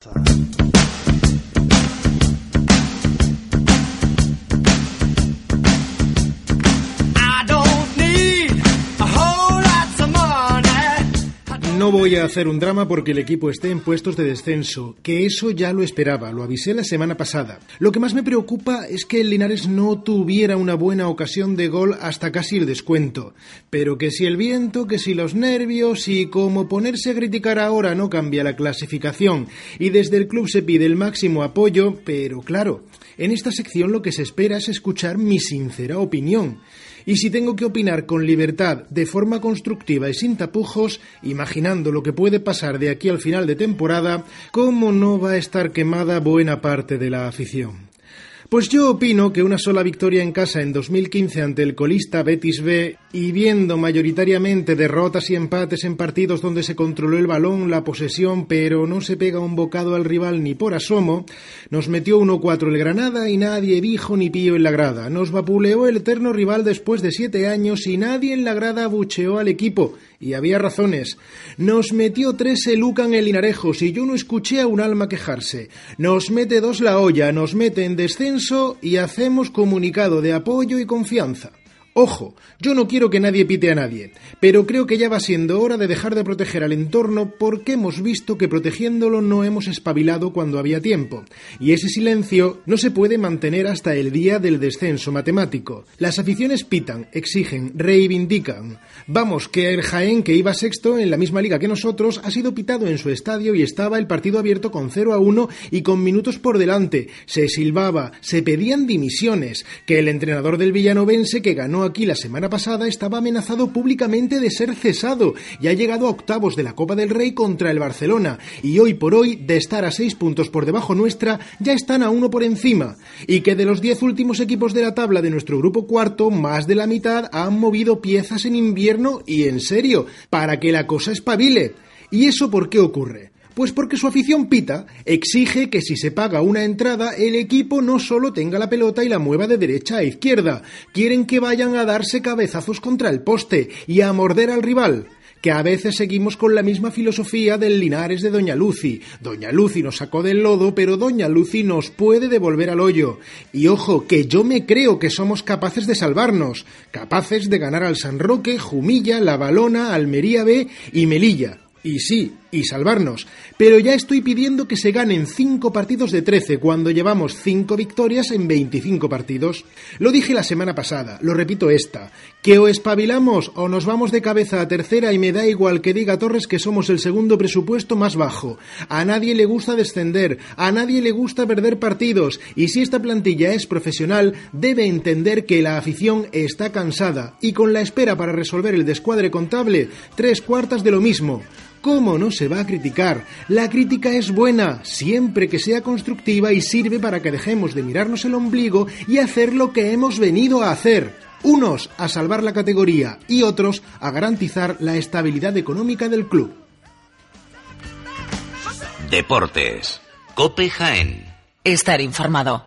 Time. No voy a hacer un drama porque el equipo esté en puestos de descenso, que eso ya lo esperaba, lo avisé la semana pasada. Lo que más me preocupa es que el Linares no tuviera una buena ocasión de gol hasta casi el descuento. Pero que si el viento, que si los nervios y como ponerse a criticar ahora no cambia la clasificación y desde el club se pide el máximo apoyo, pero claro, en esta sección lo que se espera es escuchar mi sincera opinión. Y si tengo que opinar con libertad, de forma constructiva y sin tapujos, imaginando lo que puede pasar de aquí al final de temporada, ¿cómo no va a estar quemada buena parte de la afición? Pues yo opino que una sola victoria en casa en 2015 ante el colista Betis B y viendo mayoritariamente derrotas y empates en partidos donde se controló el balón, la posesión, pero no se pega un bocado al rival ni por asomo, nos metió 1-4 el Granada y nadie dijo ni pío en la grada. Nos vapuleó el eterno rival después de siete años y nadie en la grada abucheó al equipo. Y había razones. Nos metió tres el Lucan el Linarejos y yo no escuché a un alma quejarse. Nos mete dos la olla, nos mete en descenso y hacemos comunicado de apoyo y confianza. Ojo, yo no quiero que nadie pite a nadie, pero creo que ya va siendo hora de dejar de proteger al entorno porque hemos visto que protegiéndolo no hemos espabilado cuando había tiempo, y ese silencio no se puede mantener hasta el día del descenso matemático. Las aficiones pitan, exigen, reivindican. Vamos, que el Jaén, que iba sexto en la misma liga que nosotros, ha sido pitado en su estadio y estaba el partido abierto con 0 a 1 y con minutos por delante. Se silbaba, se pedían dimisiones, que el entrenador del villanovense que ganó aquí la semana pasada estaba amenazado públicamente de ser cesado y ha llegado a octavos de la Copa del Rey contra el Barcelona y hoy por hoy de estar a seis puntos por debajo nuestra ya están a uno por encima y que de los diez últimos equipos de la tabla de nuestro grupo cuarto más de la mitad han movido piezas en invierno y en serio para que la cosa espabile. ¿Y eso por qué ocurre? Pues porque su afición pita exige que si se paga una entrada el equipo no solo tenga la pelota y la mueva de derecha a izquierda, quieren que vayan a darse cabezazos contra el poste y a morder al rival que a veces seguimos con la misma filosofía del Linares de Doña Lucy. Doña Lucy nos sacó del lodo, pero Doña Lucy nos puede devolver al hoyo. Y ojo, que yo me creo que somos capaces de salvarnos, capaces de ganar al San Roque, Jumilla, La Balona, Almería B y Melilla. Y sí, y salvarnos. Pero ya estoy pidiendo que se ganen 5 partidos de 13 cuando llevamos 5 victorias en 25 partidos. Lo dije la semana pasada, lo repito esta, que o espabilamos o nos vamos de cabeza a tercera y me da igual que diga Torres que somos el segundo presupuesto más bajo. A nadie le gusta descender, a nadie le gusta perder partidos y si esta plantilla es profesional debe entender que la afición está cansada y con la espera para resolver el descuadre contable, tres cuartas de lo mismo. ¿Cómo no se va a criticar? La crítica es buena, siempre que sea constructiva y sirve para que dejemos de mirarnos el ombligo y hacer lo que hemos venido a hacer. Unos a salvar la categoría y otros a garantizar la estabilidad económica del club. Deportes. Cope Jaén. Estar informado.